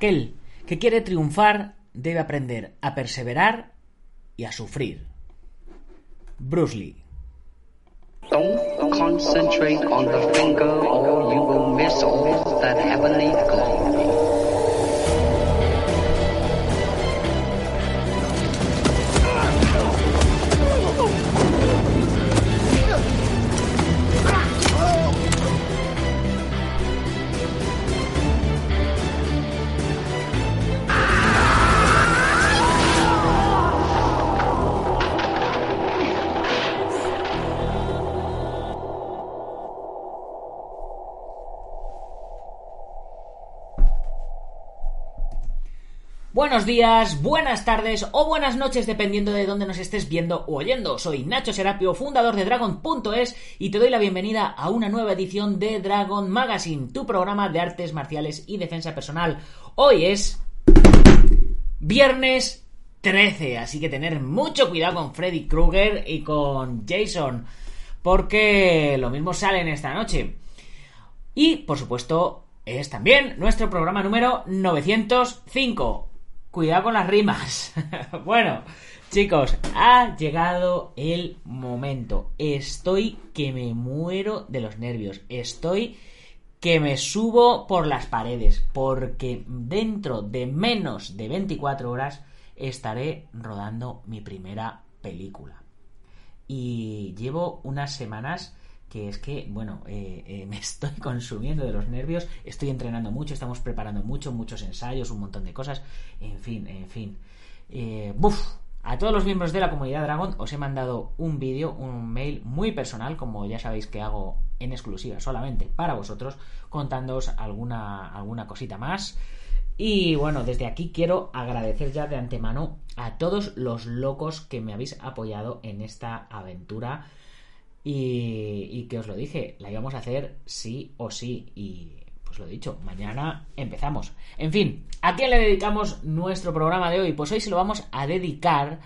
Aquel que quiere triunfar debe aprender a perseverar y a sufrir. Bruce Lee. Don't concentrate on the finger or you will miss all that heavenly glow. Días, buenas tardes o buenas noches dependiendo de dónde nos estés viendo o oyendo. Soy Nacho Serapio, fundador de Dragon.es y te doy la bienvenida a una nueva edición de Dragon Magazine, tu programa de artes marciales y defensa personal. Hoy es viernes 13, así que tener mucho cuidado con Freddy Krueger y con Jason, porque lo mismo salen esta noche. Y, por supuesto, es también nuestro programa número 905. Cuidado con las rimas. bueno, chicos, ha llegado el momento. Estoy que me muero de los nervios. Estoy que me subo por las paredes. Porque dentro de menos de 24 horas estaré rodando mi primera película. Y llevo unas semanas que es que, bueno, eh, eh, me estoy consumiendo de los nervios, estoy entrenando mucho, estamos preparando mucho, muchos ensayos, un montón de cosas, en fin, en fin. Eh, ¡Buf! A todos los miembros de la comunidad Dragon os he mandado un vídeo, un mail muy personal, como ya sabéis que hago en exclusiva solamente para vosotros, contándoos alguna, alguna cosita más. Y bueno, desde aquí quiero agradecer ya de antemano a todos los locos que me habéis apoyado en esta aventura y, que os lo dije, la íbamos a hacer sí o sí. Y pues lo dicho, mañana empezamos. En fin, ¿a quién le dedicamos nuestro programa de hoy? Pues hoy se lo vamos a dedicar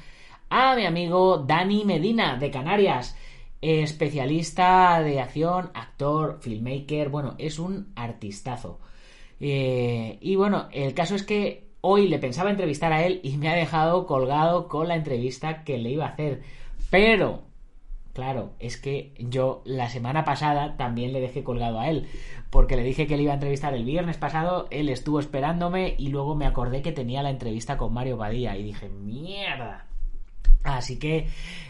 a mi amigo Dani Medina de Canarias. Especialista de acción, actor, filmmaker, bueno, es un artistazo. Eh, y bueno, el caso es que hoy le pensaba entrevistar a él y me ha dejado colgado con la entrevista que le iba a hacer. Pero Claro, es que yo la semana pasada también le dejé colgado a él, porque le dije que le iba a entrevistar el viernes pasado, él estuvo esperándome y luego me acordé que tenía la entrevista con Mario Badía y dije, mierda. Así que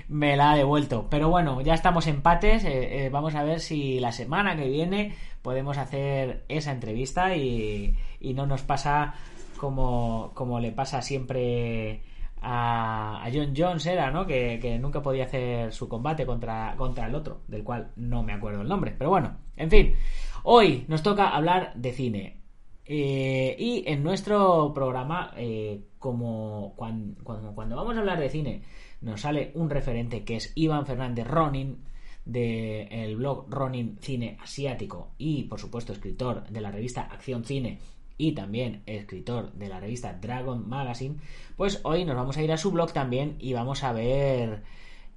me la ha devuelto. Pero bueno, ya estamos empates. Eh, eh, vamos a ver si la semana que viene podemos hacer esa entrevista y, y no nos pasa como, como le pasa siempre a, John Jones era, ¿no? Que, nunca podía hacer su combate contra, contra el otro, del cual no me acuerdo el nombre. Pero bueno, en fin, hoy nos toca hablar de cine. Eh, y en nuestro programa, eh, como cuando, cuando, vamos a hablar de cine, nos sale un referente que es Iván Fernández Ronin, del blog Ronin Cine Asiático y por supuesto escritor de la revista Acción Cine y también escritor de la revista Dragon Magazine, pues hoy nos vamos a ir a su blog también y vamos a ver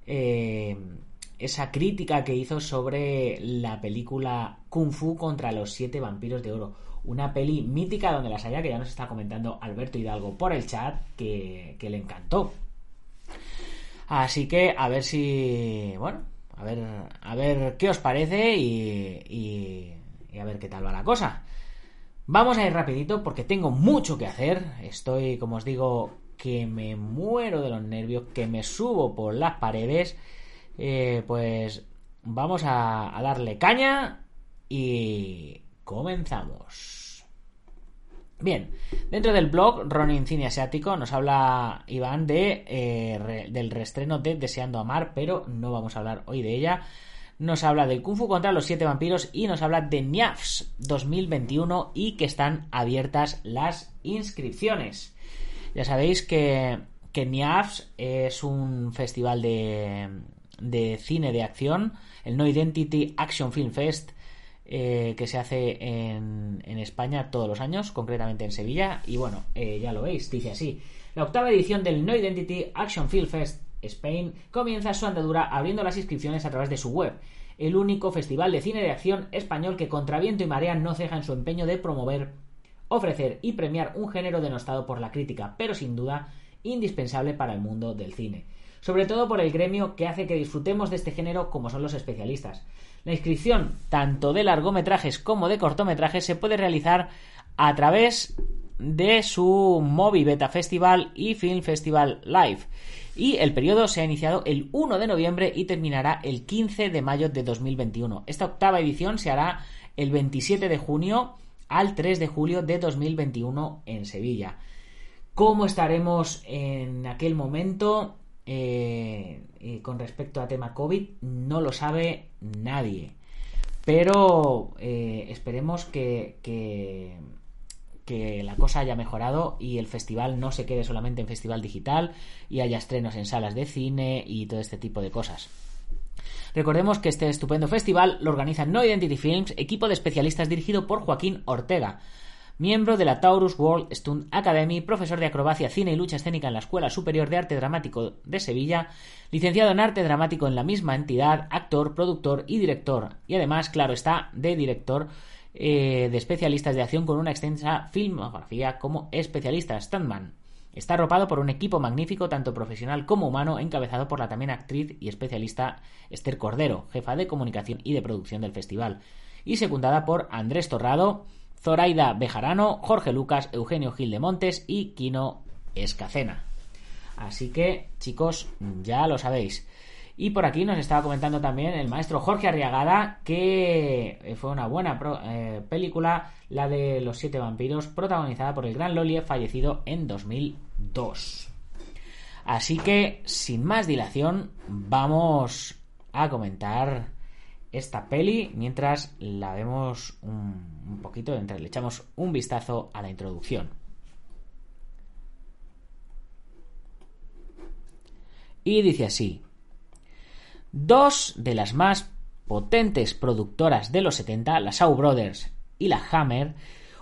eh, esa crítica que hizo sobre la película Kung Fu contra los siete vampiros de oro. Una peli mítica donde las haya, que ya nos está comentando Alberto Hidalgo por el chat, que, le encantó. Así que a ver si. Bueno, a ver, a ver qué os parece y, y a ver qué tal va la cosa. Vamos a ir rapidito porque tengo mucho que hacer. Estoy, como os digo, que me muero de los nervios, que me subo por las paredes. Eh, pues vamos a, darle caña y comenzamos. Bien, dentro del blog Ronin Cine Asiático nos habla Iván de eh, del restreno de Deseando Amar, pero no vamos a hablar hoy de ella. Nos habla del Kung Fu contra los siete vampiros y nos habla de NIAFS 2021 y que están abiertas las inscripciones. Ya sabéis que, que NIAFS es un festival de, de cine de acción, el No Identity Action Film Fest, eh, que se hace en, en, España todos los años, concretamente en Sevilla. Y bueno, eh, ya lo veis, dice así. La octava edición del No Identity Action Film Fest Spain comienza su andadura abriendo las inscripciones a través de su web. El único festival de cine de acción español que contra viento y marea no ceja en su empeño de promover, ofrecer y premiar un género denostado por la crítica, pero sin duda indispensable para el mundo del cine. Sobre todo por el gremio que hace que disfrutemos de este género como son los especialistas. La inscripción tanto de largometrajes como de cortometrajes se puede realizar a través de su Movi Beta Festival y Film Festival Live. Y el periodo se ha iniciado el 1 de noviembre y terminará el 15 de mayo de 2021. Esta octava edición se hará el 27 de junio al 3 de julio de 2021 en Sevilla. ¿Cómo estaremos en aquel momento? Eh, con respecto a tema COVID no lo sabe nadie. Pero eh, esperemos que, que, la cosa haya mejorado y el festival no se quede solamente en festival digital y haya estrenos en salas de cine y todo este tipo de cosas. Recordemos que este estupendo festival lo organiza No Identity Films, equipo de especialistas dirigido por Joaquín Ortega miembro de la Taurus World Stunt Academy, profesor de acrobacia, cine y lucha escénica en la Escuela Superior de Arte Dramático de Sevilla, licenciado en arte dramático en la misma entidad, actor, productor y director, y además, claro está, de director eh, de especialistas de acción con una extensa filmografía como especialista stuntman. Está arropado por un equipo magnífico, tanto profesional como humano, encabezado por la también actriz y especialista Esther Cordero, jefa de comunicación y de producción del festival, y secundada por Andrés Torrado, Zoraida Bejarano, Jorge Lucas, Eugenio Gil de Montes y Quino Escacena. Así que, chicos, ya lo sabéis. Y por aquí nos estaba comentando también el maestro Jorge Arriagada que fue una buena eh, película, la de Los Siete Vampiros, protagonizada por el gran Lolie, fallecido en 2002. Así que, sin más dilación, vamos a comentar esta peli mientras la vemos un, poquito, mientras le echamos un vistazo a la introducción. Y dice así, dos de las más potentes productoras de los 70, la Shaw Brothers y la Hammer,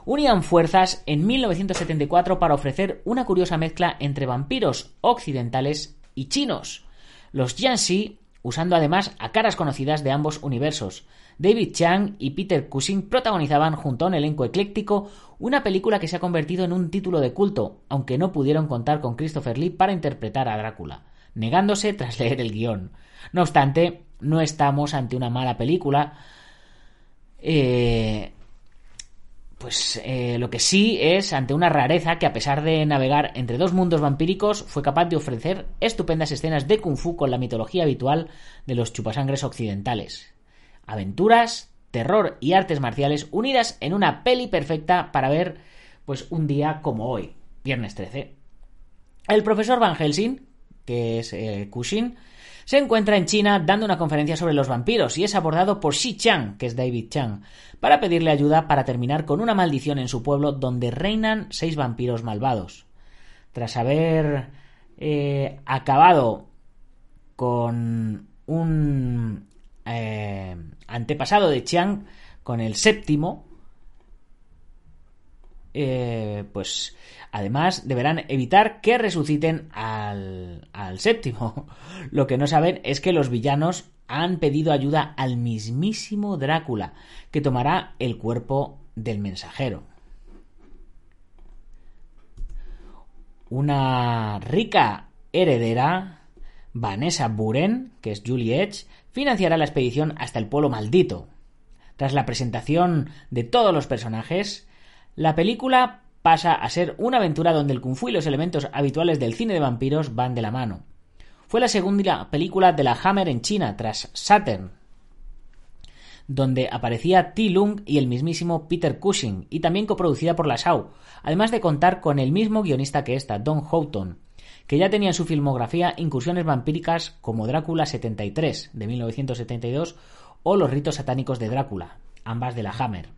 unían fuerzas en 1974 para ofrecer una curiosa mezcla entre vampiros occidentales y chinos. Los Yanxi usando además a caras conocidas de ambos universos. David Chang y Peter Cushing protagonizaban junto a un elenco ecléctico una película que se ha convertido en un título de culto, aunque no pudieron contar con Christopher Lee para interpretar a Drácula, negándose tras leer el guion. No obstante, no estamos ante una mala película. Eh, pues eh, lo que sí es ante una rareza que a pesar de navegar entre dos mundos vampíricos fue capaz de ofrecer estupendas escenas de kung fu con la mitología habitual de los chupasangres occidentales. Aventuras, terror y artes marciales unidas en una peli perfecta para ver pues un día como hoy, viernes 13. El profesor Van Helsing, que es eh, Cushing, se encuentra en China dando una conferencia sobre los vampiros y es abordado por Xi Chang, que es David Chang, para pedirle ayuda para terminar con una maldición en su pueblo donde reinan seis vampiros malvados. Tras haber eh, acabado con un eh, antepasado de Chang, con el séptimo, eh, pues además deberán evitar que resuciten al, al séptimo. Lo que no saben es que los villanos han pedido ayuda al mismísimo Drácula, que tomará el cuerpo del mensajero. Una rica heredera, Vanessa Buren, que es Julie Edge, financiará la expedición hasta el pueblo maldito. Tras la presentación de todos los personajes, la película pasa a ser una aventura donde el kung fu y los elementos habituales del cine de vampiros van de la mano. Fue la segunda película de la Hammer en China tras Saturn, donde aparecía T. Lung y el mismísimo Peter Cushing, y también coproducida por la Shaw, además de contar con el mismo guionista que esta, Don Houghton, que ya tenía en su filmografía incursiones vampíricas como Drácula 73 de 1972 o Los ritos satánicos de Drácula, ambas de la Hammer.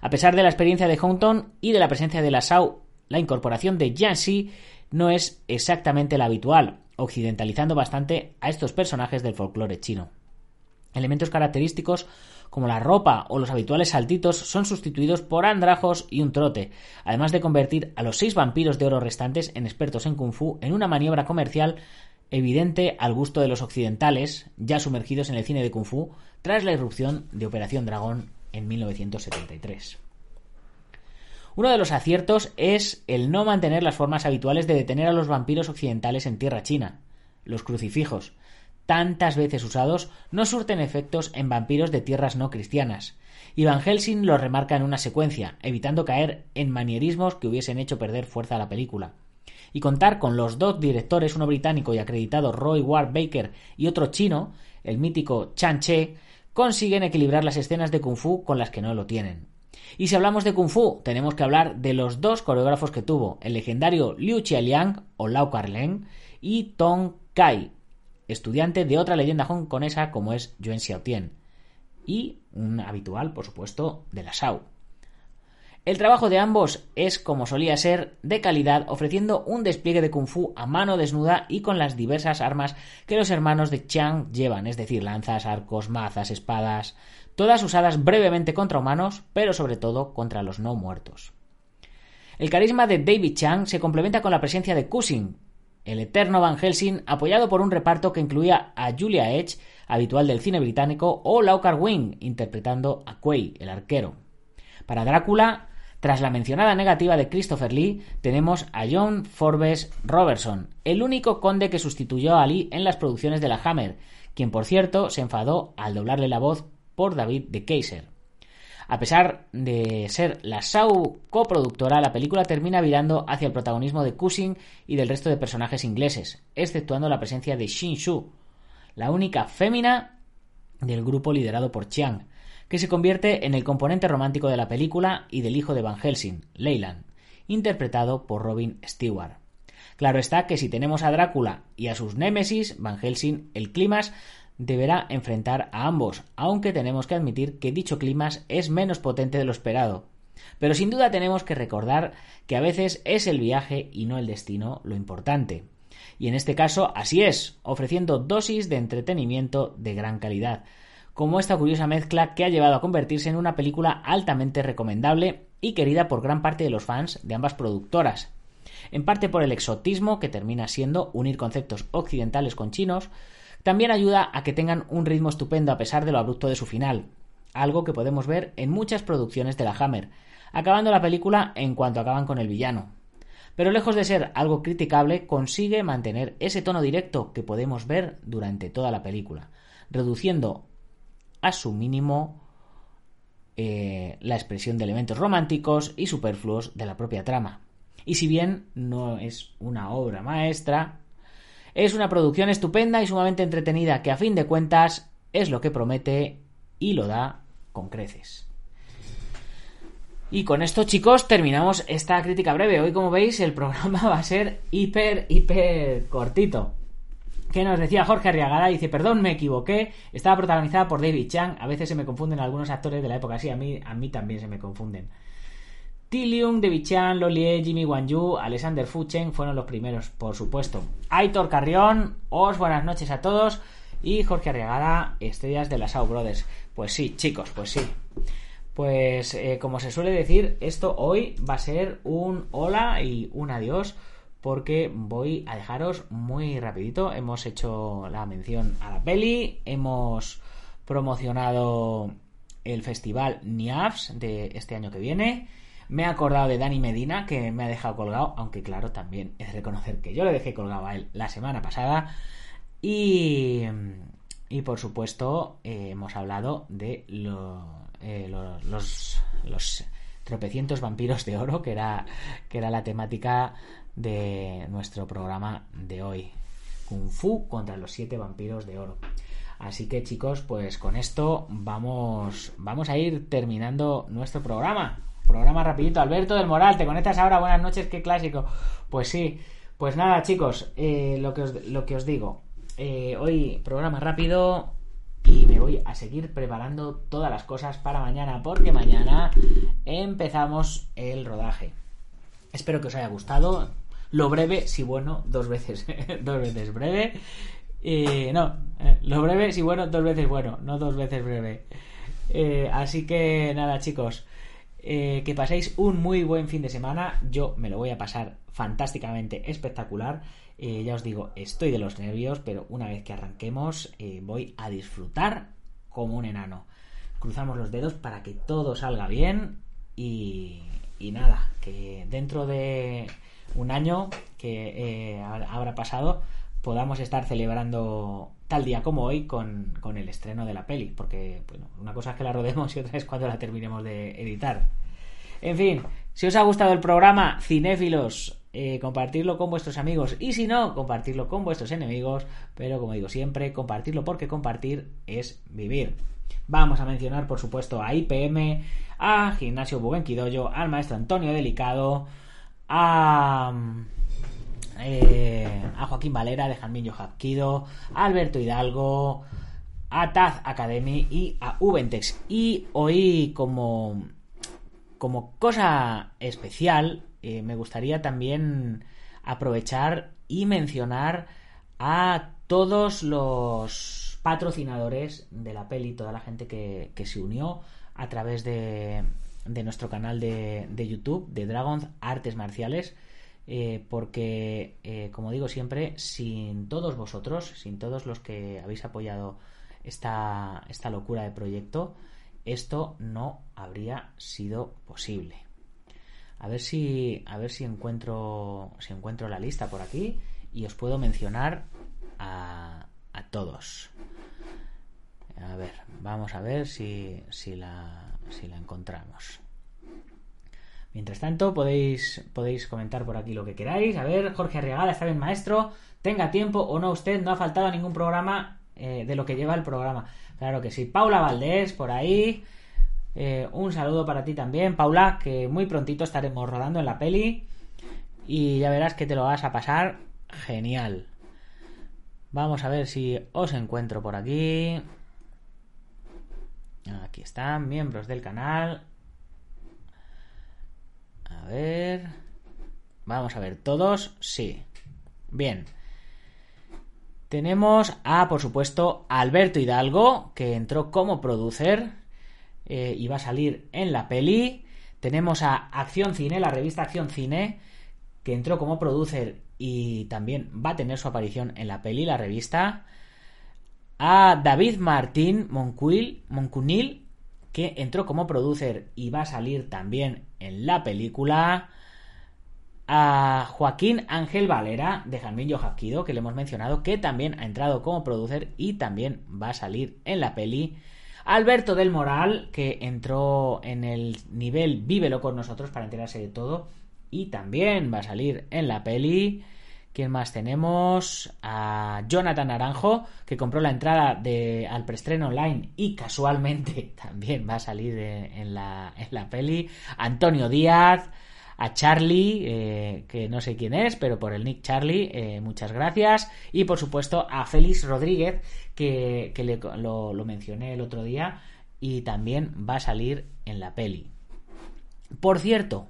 A pesar de la experiencia de Houghton y de la presencia de la Sau, la incorporación de Yancy no es exactamente la habitual, occidentalizando bastante a estos personajes del folclore chino. Elementos característicos como la ropa o los habituales saltitos son sustituidos por andrajos y un trote, además de convertir a los seis vampiros de oro restantes en expertos en kung fu en una maniobra comercial evidente al gusto de los occidentales, ya sumergidos en el cine de kung fu tras la irrupción de Operación Dragón en 1973. Uno de los aciertos es el no mantener las formas habituales de detener a los vampiros occidentales en tierra china. Los crucifijos, tantas veces usados, no surten efectos en vampiros de tierras no cristianas. Y Van Helsing lo remarca en una secuencia, evitando caer en manierismos que hubiesen hecho perder fuerza a la película. Y contar con los dos directores, uno británico y acreditado Roy Ward Baker y otro chino, el mítico Chan Che, consiguen equilibrar las escenas de kung fu con las que no lo tienen. Y si hablamos de Kung Fu, tenemos que hablar de los dos coreógrafos que tuvo, el legendario Liu Chialiang o Lau Carleng y Tong Kai, estudiante de otra leyenda hongkonesa como es Yuan Xiaotien, y un habitual, por supuesto, de la Shao. El trabajo de ambos es, como solía ser, de calidad, ofreciendo un despliegue de kung fu a mano desnuda y con las diversas armas que los hermanos de Chiang llevan, es decir, lanzas, arcos, mazas, espadas, todas usadas brevemente contra humanos, pero sobre todo contra los no muertos. El carisma de David Chang se complementa con la presencia de Cushing, el eterno Van Helsing, apoyado por un reparto que incluía a Julia Edge, habitual del cine británico, o Laukar Wing, interpretando a Quay, el arquero. Para Drácula, tras la mencionada negativa de Christopher Lee, tenemos a John Forbes Robertson, el único conde que sustituyó a Lee en las producciones de la Hammer, quien por cierto se enfadó al doblarle la voz por David de Kaiser. A pesar de ser la Sau coproductora, la película termina virando hacia el protagonismo de Cushing y del resto de personajes ingleses, exceptuando la presencia de Xin Shu, la única fémina del grupo liderado por Chiang, que se convierte en el componente romántico de la película y del hijo de Van Helsing, Leyland, interpretado por Robin Stewart. Claro está que si tenemos a Drácula y a sus némesis, Van Helsing, el clímax deberá enfrentar a ambos, aunque tenemos que admitir que dicho clima es menos potente de lo esperado. Pero sin duda tenemos que recordar que a veces es el viaje y no el destino lo importante. Y en este caso así es, ofreciendo dosis de entretenimiento de gran calidad, como esta curiosa mezcla que ha llevado a convertirse en una película altamente recomendable y querida por gran parte de los fans de ambas productoras. En parte por el exotismo que termina siendo unir conceptos occidentales con chinos, también ayuda a que tengan un ritmo estupendo a pesar de lo abrupto de su final, algo que podemos ver en muchas producciones de la Hammer, acabando la película en cuanto acaban con el villano. Pero lejos de ser algo criticable, consigue mantener ese tono directo que podemos ver durante toda la película, reduciendo a su mínimo eh, la expresión de elementos románticos y superfluos de la propia trama. Y si bien no es una obra maestra, es una producción estupenda y sumamente entretenida que a fin de cuentas es lo que promete y lo da con creces. Y con esto, chicos, terminamos esta crítica breve. Hoy, como veis, el programa va a ser hiper, hiper cortito. ¿Qué nos decía Jorge Arriagada? Dice, perdón, me equivoqué. Estaba protagonizada por David Chang. A veces se me confunden algunos actores de la época. Sí, a mí, a mí también se me confunden. Tilium, David Chan, Lolie, Jimmy Wanyu, Alexander Fuchen fueron los primeros, por supuesto. Aitor Carrión, os buenas noches a todos. Y Jorge Arriagada, estrellas de las Sau Brothers. Pues sí, chicos, pues sí. Pues eh, como se suele decir, esto hoy va a ser un hola y un adiós porque voy a dejaros muy rapidito. Hemos hecho la mención a la peli, hemos promocionado el festival NIAFS de este año que viene me he acordado de Dani Medina, que me ha dejado colgado, aunque claro, también es reconocer que yo le dejé colgado a él la semana pasada. Y, y por supuesto, eh, hemos hablado de eh, los, los, tropecientos vampiros de oro, que era, que era la temática de nuestro programa de hoy. Kung Fu contra los siete vampiros de oro. Así que chicos, pues con esto vamos, vamos a ir terminando nuestro programa. Programa rapidito. Alberto del Moral, ¿te conectas ahora? Buenas noches, qué clásico. Pues sí, Pues nada, chicos, eh, lo, que os, lo que os digo. Eh, hoy programa rápido y me voy a seguir preparando todas las cosas para mañana, porque mañana empezamos el rodaje. Espero que os haya gustado. Lo breve, si bueno, dos veces, dos veces breve. Eh, no, eh, lo breve, si bueno, dos veces bueno, no dos veces breve. Eh, así que nada, chicos, que paséis un muy buen fin de semana. Yo me lo voy a pasar fantásticamente espectacular. Ya os digo, estoy de los nervios, pero una vez que arranquemos, voy a disfrutar como un enano. Cruzamos los dedos para que todo salga bien y nada, que dentro de un año que eh, ha- habrá pasado podamos estar celebrando tal día como hoy con, con el estreno de la peli, porque bueno, una cosa es que la rodemos y otra es cuando la terminemos de editar. En fin, si os ha gustado el programa, cinéfilos, eh, compartirlo con vuestros amigos y si no, compartirlo con vuestros enemigos, pero como digo siempre, compartirlo porque compartir es vivir. Vamos a mencionar, por supuesto, a IPM, a Gimnasio Bugenquidoyo, al maestro Antonio Delicado, a, eh, a Joaquín Valera de Janmillo Japquido, a Alberto Hidalgo, a Taz Academy y a Ubentex. Y hoy, como, como cosa especial, eh, me gustaría también aprovechar y mencionar a todos los patrocinadores de la peli, toda la gente que, que se unió a través de, de nuestro canal de, de YouTube, de Dragons Artes Marciales, eh, porque, eh, como digo siempre, sin todos vosotros, sin todos los que habéis apoyado esta, esta locura de proyecto, esto no habría sido posible. A ver si, a ver si encuentro, si encuentro la lista por aquí y os puedo mencionar a, a todos. A ver, vamos a ver si, si, la, si la encontramos. Mientras tanto, podéis, podéis comentar por aquí lo que queráis. A ver, Jorge Arriagada, está bien, maestro. Tenga tiempo o no usted, no ha faltado a ningún programa eh, de lo que lleva el programa. Claro que sí. Paula Valdés, por ahí. Eh, un saludo para ti también, Paula, que muy prontito estaremos rodando en la peli. Y ya verás que te lo vas a pasar genial. Vamos a ver si os encuentro por aquí. Aquí están, miembros del canal. A ver. Vamos a ver, todos, sí. Bien. Tenemos a, por supuesto, Alberto Hidalgo, que entró como producer eh, y va a salir en la peli. Tenemos a Acción Cine, la revista Acción Cine, que entró como producer y también va a tener su aparición en la peli, la revista. A David Martín Moncuil, Moncunil, que entró como producer y va a salir también en la película. A Joaquín Ángel Valera de Jamillo Jaquido, que le hemos mencionado, que también ha entrado como producer y también va a salir en la peli. Alberto del Moral, que entró en el nivel Vívelo con nosotros para enterarse de todo y también va a salir en la peli. ¿Quién más tenemos? A Jonathan Naranjo, que compró la entrada de, al preestreno online y casualmente también va a salir en, la, en la peli. Antonio Díaz, a Charlie, eh, que no sé quién es, pero por el nick Charlie, eh, muchas gracias. Y por supuesto a Félix Rodríguez, que, que lo mencioné el otro día y también va a salir en la peli. Por cierto,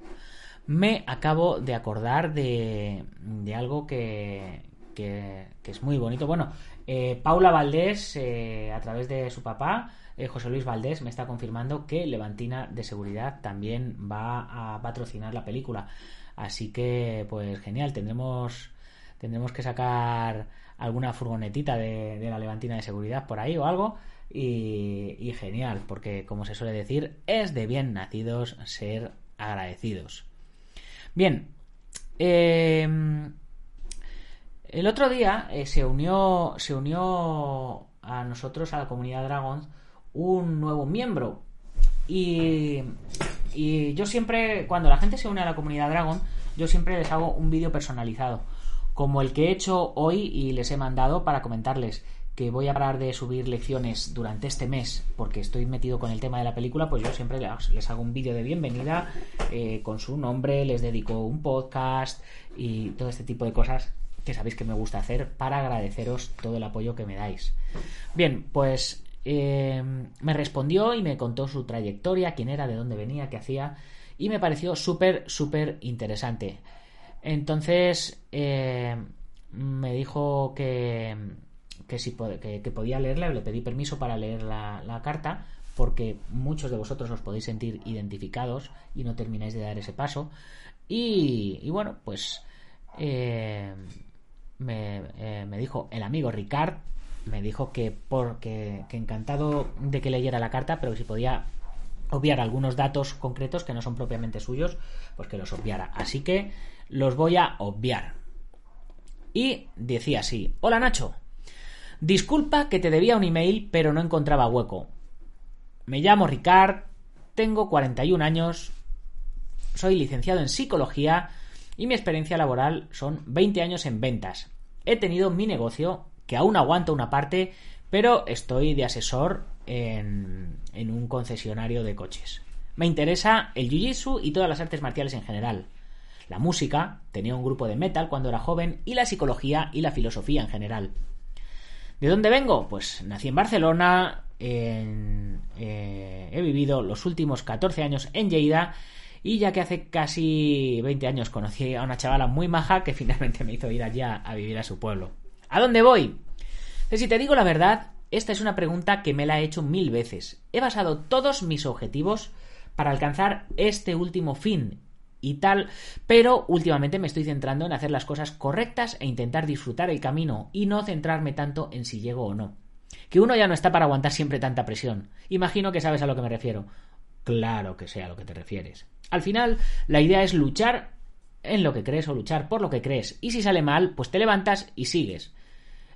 me acabo de acordar de, de algo que, es muy bonito. Bueno, eh, Paula Valdés, eh, a través de su papá, eh, José Luis Valdés, me está confirmando que Levantina de Seguridad también va a patrocinar la película. Así que, pues genial, tendremos, tendremos que sacar alguna furgonetita de, de la Levantina de Seguridad por ahí o algo. Y, y genial, porque como se suele decir, es de bien nacidos ser agradecidos. Bien, eh, el otro día eh, se unió se unió a nosotros a la comunidad Dragons un nuevo miembro. Y, y yo siempre cuando la gente se une a la comunidad Dragon yo siempre les hago un vídeo personalizado como el que he hecho hoy y les he mandado para comentarles que voy a parar de subir lecciones durante este mes porque estoy metido con el tema de la película, pues yo siempre les hago un vídeo de bienvenida eh, con su nombre, les dedico un podcast y todo este tipo de cosas que sabéis que me gusta hacer para agradeceros todo el apoyo que me dais. Bien, pues eh, me respondió y me contó su trayectoria, quién era, de dónde venía, qué hacía y me pareció súper, súper interesante. Entonces eh, me dijo que que, si, que, podía leerla, le pedí permiso para leer la, carta, porque muchos de vosotros os podéis sentir identificados y no termináis de dar ese paso. Y, bueno, pues eh, eh, me, dijo el amigo Ricard, me dijo que, por, que, encantado de que leyera la carta, pero que si podía obviar algunos datos concretos que no son propiamente suyos, pues que los obviara. Así que los voy a obviar. Y decía así, hola Nacho, Disculpa que te debía un email, pero no encontraba hueco. Me llamo Ricard, tengo 41 años, soy licenciado en psicología y mi experiencia laboral son 20 años en ventas. He tenido mi negocio, que aún aguanta una parte, pero estoy de asesor en, en un concesionario de coches. Me interesa el jiu-jitsu y todas las artes marciales en general. La música, tenía un grupo de metal cuando era joven, y la psicología y la filosofía en general. ¿De dónde vengo? Pues nací en Barcelona, eh, he vivido los últimos 14 años en Lleida y ya que hace casi 20 años conocí a una chavala muy maja que finalmente me hizo ir allá a vivir a su pueblo. ¿A dónde voy? Pues si te digo la verdad, esta es una pregunta que me la he hecho mil veces. He basado todos mis objetivos para alcanzar este último fin y tal, pero últimamente me estoy centrando en hacer las cosas correctas e intentar disfrutar el camino y no centrarme tanto en si llego o no. Que uno ya no está para aguantar siempre tanta presión. Imagino que sabes a lo que me refiero. Claro que sé a lo que te refieres. Al final, la idea es luchar en lo que crees o luchar por lo que crees. Y si sale mal, pues te levantas y sigues.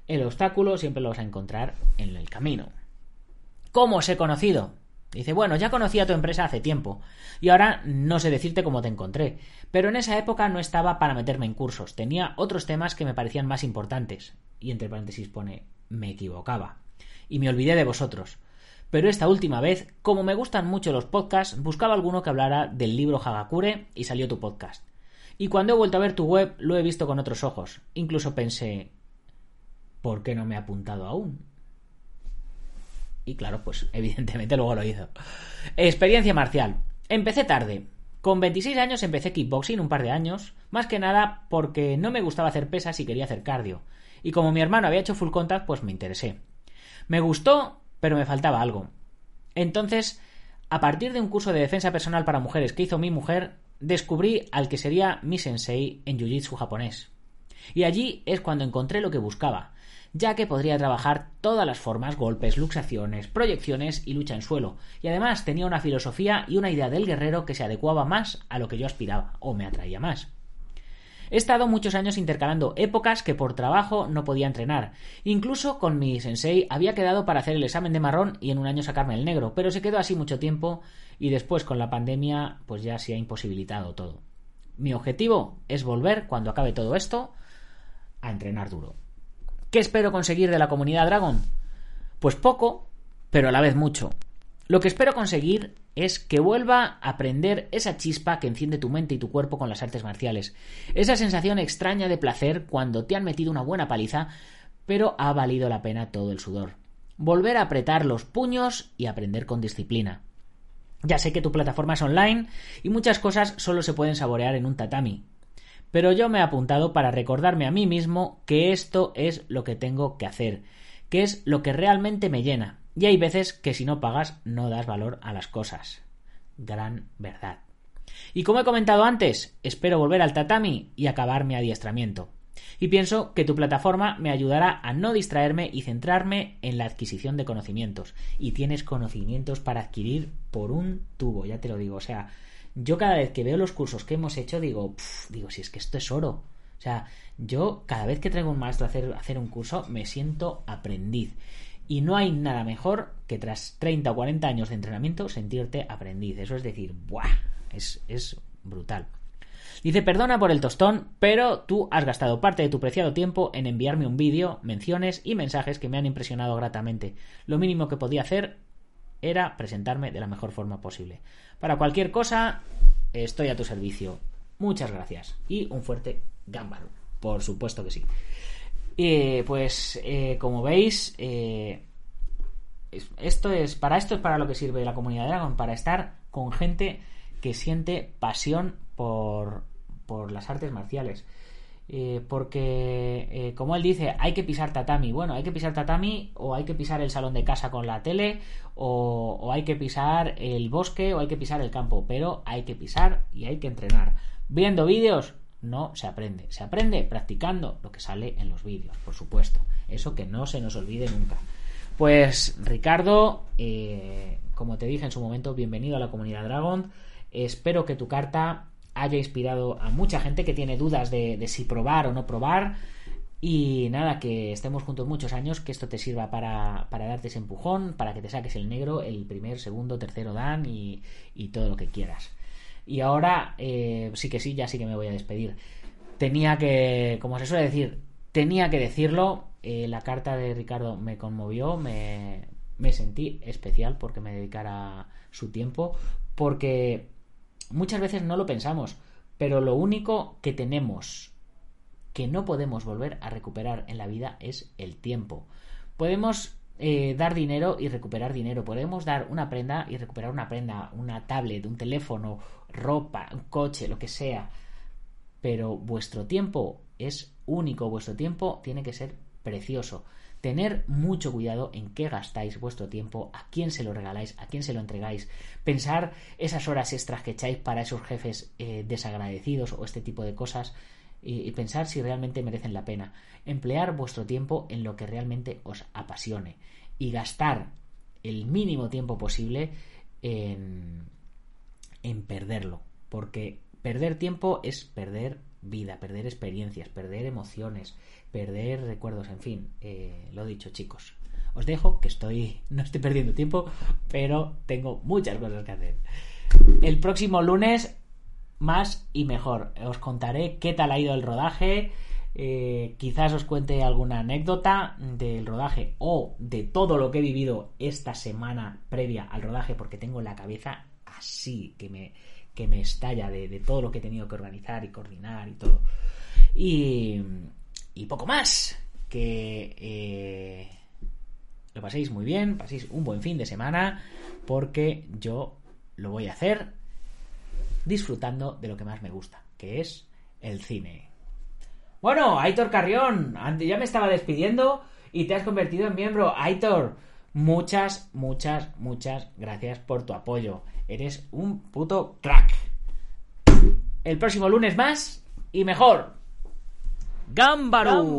El obstáculo siempre lo vas a encontrar en el camino. ¿Cómo os he conocido? Dice, bueno, ya conocí a tu empresa hace tiempo y ahora no sé decirte cómo te encontré, pero en esa época no estaba para meterme en cursos, tenía otros temas que me parecían más importantes. Y entre paréntesis pone, me equivocaba. Y me olvidé de vosotros. Pero esta última vez, como me gustan mucho los podcasts, buscaba alguno que hablara del libro Hagakure y salió tu podcast. Y cuando he vuelto a ver tu web, lo he visto con otros ojos. Incluso pensé, ¿por qué no me he apuntado aún? Y claro, pues evidentemente luego lo hizo. Experiencia marcial. Empecé tarde. Con 26 años empecé kickboxing un par de años, más que nada porque no me gustaba hacer pesas y quería hacer cardio. Y como mi hermano había hecho full contact, pues me interesé. Me gustó, pero me faltaba algo. Entonces, a partir de un curso de defensa personal para mujeres que hizo mi mujer, descubrí al que sería mi sensei en jiu-jitsu japonés. Y allí es cuando encontré lo que buscaba, ya que podría trabajar todas las formas, golpes, luxaciones, proyecciones y lucha en suelo, y además tenía una filosofía y una idea del guerrero que se adecuaba más a lo que yo aspiraba, o me atraía más. He estado muchos años intercalando épocas que por trabajo no podía entrenar. Incluso con mi sensei había quedado para hacer el examen de marrón y en un año sacarme el negro, pero se quedó así mucho tiempo y después con la pandemia pues ya se ha imposibilitado todo. Mi objetivo es volver cuando acabe todo esto a entrenar duro. ¿Qué espero conseguir de la comunidad Dragon? Pues poco, pero a la vez mucho. Lo que espero conseguir es que vuelva a aprender esa chispa que enciende tu mente y tu cuerpo con las artes marciales. Esa sensación extraña de placer cuando te han metido una buena paliza, pero ha valido la pena todo el sudor. Volver a apretar los puños y aprender con disciplina. Ya sé que tu plataforma es online y muchas cosas solo se pueden saborear en un tatami, pero yo me he apuntado para recordarme a mí mismo que esto es lo que tengo que hacer, que es lo que realmente me llena. Y hay veces que si no pagas no das valor a las cosas. Gran verdad. Y como he comentado antes, espero volver al tatami y acabar mi adiestramiento. Y pienso que tu plataforma me ayudará a no distraerme y centrarme en la adquisición de conocimientos. Y tienes conocimientos para adquirir por un tubo, ya te lo digo. O sea, yo cada vez que veo los cursos que hemos hecho digo, digo, si es que esto es oro. O sea, yo cada vez que traigo un maestro a hacer, hacer un curso me siento aprendiz. Y no hay nada mejor que tras 30 o 40 años de entrenamiento sentirte aprendiz. Eso es decir, ¡buah! Es, es brutal. Dice, perdona por el tostón, pero tú has gastado parte de tu preciado tiempo en enviarme un vídeo, menciones y mensajes que me han impresionado gratamente. Lo mínimo que podía hacer era presentarme de la mejor forma posible. Para cualquier cosa, estoy a tu servicio. Muchas gracias. Y un fuerte gámbaro. Por supuesto que sí. Y pues, eh, como veis, eh, esto es, para esto es para lo que sirve la comunidad de Dragon, para estar con gente que siente pasión por, por las artes marciales. Eh, porque, eh, como él dice, hay que pisar tatami. Bueno, hay que pisar tatami o hay que pisar el salón de casa con la tele o, hay que pisar el bosque o hay que pisar el campo. Pero hay que pisar y hay que entrenar. Viendo vídeos no se aprende. Se aprende practicando lo que sale en los vídeos, por supuesto. Eso que no se nos olvide nunca. Pues Ricardo, eh, como te dije en su momento, bienvenido a la comunidad Dragon. Espero que tu carta haya inspirado a mucha gente que tiene dudas de, si probar o no probar. Y nada, que estemos juntos muchos años, que esto te sirva para, darte ese empujón, para que te saques el negro, el primer, segundo, tercero dan y, todo lo que quieras. Y ahora eh, sí que sí, ya sí que me voy a despedir. Tenía que, como se suele decir, tenía que decirlo, eh, la carta de Ricardo me conmovió, me, me sentí especial porque me dedicara su tiempo, porque muchas veces no lo pensamos, pero lo único que tenemos que no podemos volver a recuperar en la vida es el tiempo. Podemos eh, dar dinero y recuperar dinero. Podemos dar una prenda y recuperar una prenda, una tablet, un teléfono, ropa, un coche, lo que sea. Pero vuestro tiempo es único, vuestro tiempo tiene que ser precioso. Tener mucho cuidado en qué gastáis vuestro tiempo, a quién se lo regaláis, a quién se lo entregáis. Pensar esas horas extras que echáis para esos jefes eh, desagradecidos o este tipo de cosas y, pensar si realmente merecen la pena. Emplear vuestro tiempo en lo que realmente os apasione y gastar el mínimo tiempo posible en, en perderlo. Porque perder tiempo es perder vida, perder experiencias, perder emociones, perder recuerdos, en fin, eh, lo dicho chicos. Os dejo que estoy, no estoy perdiendo tiempo, pero tengo muchas cosas que hacer. El próximo lunes, más y mejor. Os contaré qué tal ha ido el rodaje. Eh, quizás os cuente alguna anécdota del rodaje o de todo lo que he vivido esta semana previa al rodaje, porque tengo la cabeza así, que me, que me estalla de, de todo lo que he tenido que organizar y coordinar y todo. Y, y poco más. Que eh, lo paséis muy bien, paséis un buen fin de semana, porque yo lo voy a hacer disfrutando de lo que más me gusta, que es el cine. Bueno, Aitor Carrión, ya me estaba despidiendo y te has convertido en miembro. Aitor, muchas, muchas, muchas gracias por tu apoyo. Eres un puto crack. El próximo lunes más y mejor. Gámbaro.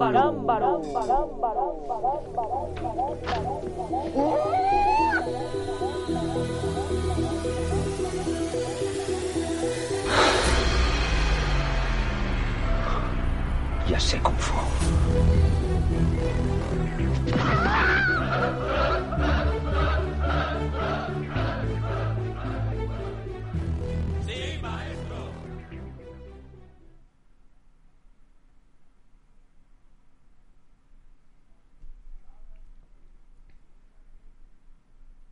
Ya sé cómo fue.